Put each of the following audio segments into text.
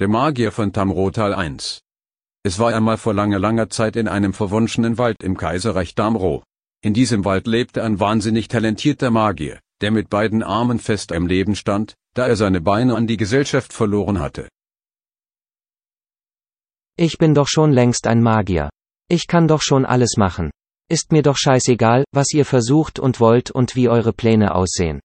Der Magier von Tamrotal 1 Es war einmal vor langer langer Zeit in einem verwunschenen Wald im Kaiserreich Damro. In diesem Wald lebte ein wahnsinnig talentierter Magier, der mit beiden Armen fest am Leben stand, da er seine Beine an die Gesellschaft verloren hatte. Ich bin doch schon längst ein Magier. Ich kann doch schon alles machen. Ist mir doch scheißegal, was ihr versucht und wollt und wie eure Pläne aussehen.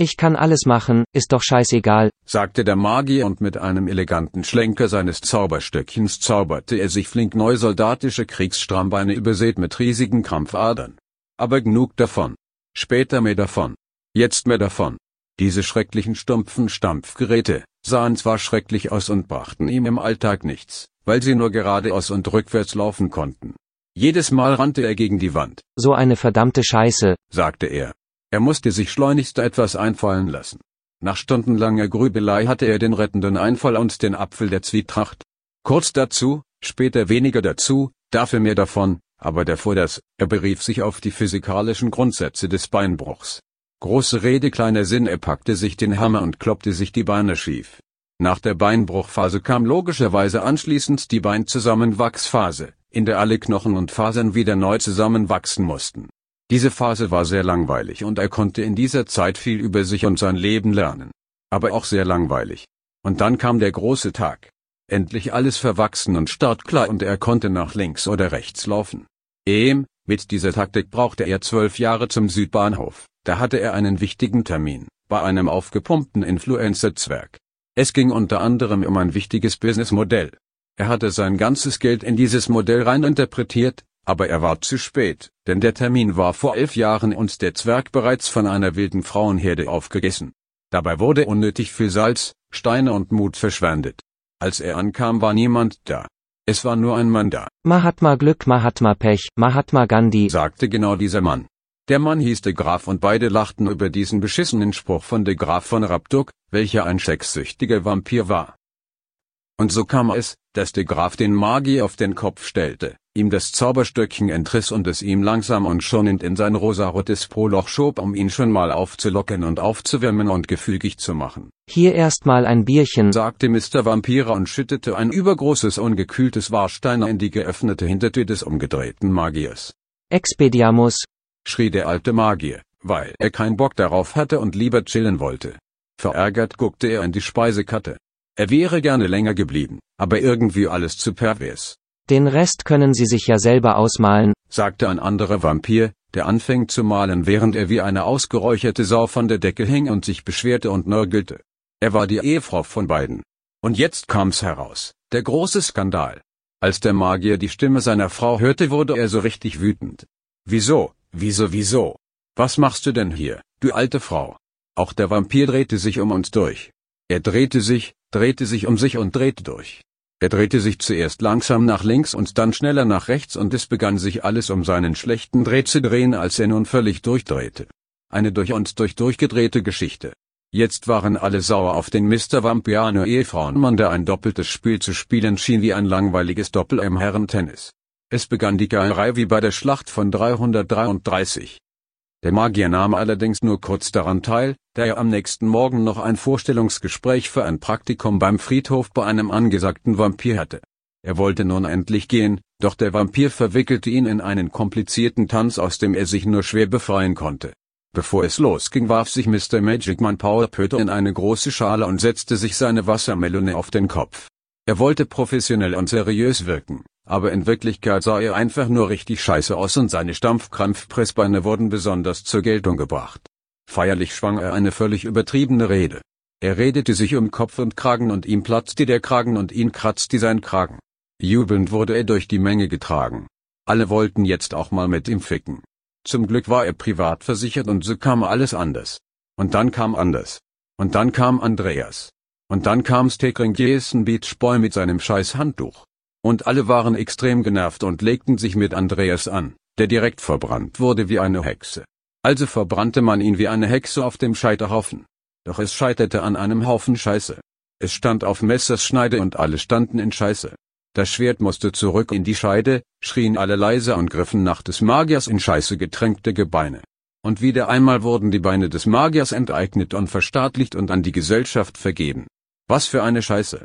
Ich kann alles machen, ist doch scheißegal, sagte der Magier und mit einem eleganten Schlenker seines Zauberstöckchens zauberte er sich flink neu soldatische Kriegsstrammbeine übersät mit riesigen Krampfadern. Aber genug davon. Später mehr davon. Jetzt mehr davon. Diese schrecklichen stumpfen Stampfgeräte sahen zwar schrecklich aus und brachten ihm im Alltag nichts, weil sie nur geradeaus und rückwärts laufen konnten. Jedes Mal rannte er gegen die Wand. So eine verdammte Scheiße, sagte er. Er musste sich schleunigst etwas einfallen lassen. Nach stundenlanger Grübelei hatte er den rettenden Einfall und den Apfel der Zwietracht. Kurz dazu, später weniger dazu, dafür mehr davon, aber davor das, er berief sich auf die physikalischen Grundsätze des Beinbruchs. Große Rede kleiner Sinn er packte sich den Hammer und kloppte sich die Beine schief. Nach der Beinbruchphase kam logischerweise anschließend die Beinzusammenwachsphase, in der alle Knochen und Fasern wieder neu zusammenwachsen mussten. Diese Phase war sehr langweilig und er konnte in dieser Zeit viel über sich und sein Leben lernen. Aber auch sehr langweilig. Und dann kam der große Tag. Endlich alles verwachsen und startklar und er konnte nach links oder rechts laufen. Ehm, mit dieser Taktik brauchte er zwölf Jahre zum Südbahnhof, da hatte er einen wichtigen Termin, bei einem aufgepumpten Influencer-Zwerg. Es ging unter anderem um ein wichtiges Businessmodell. Er hatte sein ganzes Geld in dieses Modell rein interpretiert, aber er war zu spät, denn der Termin war vor elf Jahren und der Zwerg bereits von einer wilden Frauenherde aufgegessen. Dabei wurde unnötig viel Salz, Steine und Mut verschwendet. Als er ankam war niemand da. Es war nur ein Mann da. Mahatma Glück, Mahatma Pech, Mahatma Gandhi, sagte genau dieser Mann. Der Mann hieß de Graf und beide lachten über diesen beschissenen Spruch von de Graf von Rabduk, welcher ein sexsüchtiger Vampir war. Und so kam es, dass de Graf den Magier auf den Kopf stellte, ihm das Zauberstöckchen entriss und es ihm langsam und schonend in sein rosarotes Poloch schob, um ihn schon mal aufzulocken und aufzuwärmen und gefügig zu machen. Hier erstmal ein Bierchen, sagte Mr. Vampire und schüttete ein übergroßes ungekühltes Warsteiner in die geöffnete Hintertür des umgedrehten Magiers. Expediamus, schrie der alte Magier, weil er keinen Bock darauf hatte und lieber chillen wollte. Verärgert guckte er in die Speisekarte. Er wäre gerne länger geblieben, aber irgendwie alles zu pervers. Den Rest können Sie sich ja selber ausmalen, sagte ein anderer Vampir, der anfing zu malen, während er wie eine ausgeräucherte Sau von der Decke hing und sich beschwerte und nörgelte. Er war die Ehefrau von beiden. Und jetzt kam's heraus, der große Skandal. Als der Magier die Stimme seiner Frau hörte, wurde er so richtig wütend. Wieso, wieso, wieso? Was machst du denn hier, du alte Frau? Auch der Vampir drehte sich um uns durch. Er drehte sich, drehte sich um sich und drehte durch. Er drehte sich zuerst langsam nach links und dann schneller nach rechts und es begann sich alles um seinen schlechten Dreh zu drehen, als er nun völlig durchdrehte. Eine durch und durch durchgedrehte Geschichte. Jetzt waren alle sauer auf den Mr. Vampiano Ehefrauenmann, der ein doppeltes Spiel zu spielen schien wie ein langweiliges Doppel im Herrentennis. Es begann die Geierei wie bei der Schlacht von 333. Der Magier nahm allerdings nur kurz daran teil, da er am nächsten Morgen noch ein Vorstellungsgespräch für ein Praktikum beim Friedhof bei einem angesagten Vampir hatte. Er wollte nun endlich gehen, doch der Vampir verwickelte ihn in einen komplizierten Tanz, aus dem er sich nur schwer befreien konnte. Bevor es losging, warf sich Mr. Magic Man Power Pöter in eine große Schale und setzte sich seine Wassermelone auf den Kopf. Er wollte professionell und seriös wirken, aber in Wirklichkeit sah er einfach nur richtig scheiße aus und seine Stampfkrampfpressbeine wurden besonders zur Geltung gebracht. Feierlich schwang er eine völlig übertriebene Rede. Er redete sich um Kopf und Kragen und ihm platzte der Kragen und ihn kratzte sein Kragen. Jubelnd wurde er durch die Menge getragen. Alle wollten jetzt auch mal mit ihm ficken. Zum Glück war er privat versichert und so kam alles anders. Und dann kam anders. Und dann kam Andreas. Und dann kam Stegring Beach Boy mit seinem scheiß Handtuch. Und alle waren extrem genervt und legten sich mit Andreas an, der direkt verbrannt wurde wie eine Hexe. Also verbrannte man ihn wie eine Hexe auf dem Scheiterhaufen. Doch es scheiterte an einem Haufen Scheiße. Es stand auf Messers Schneide und alle standen in Scheiße. Das Schwert musste zurück in die Scheide, schrien alle leise und griffen nach des Magiers in Scheiße getränkte Gebeine. Und wieder einmal wurden die Beine des Magiers enteignet und verstaatlicht und an die Gesellschaft vergeben. Was für eine Scheiße.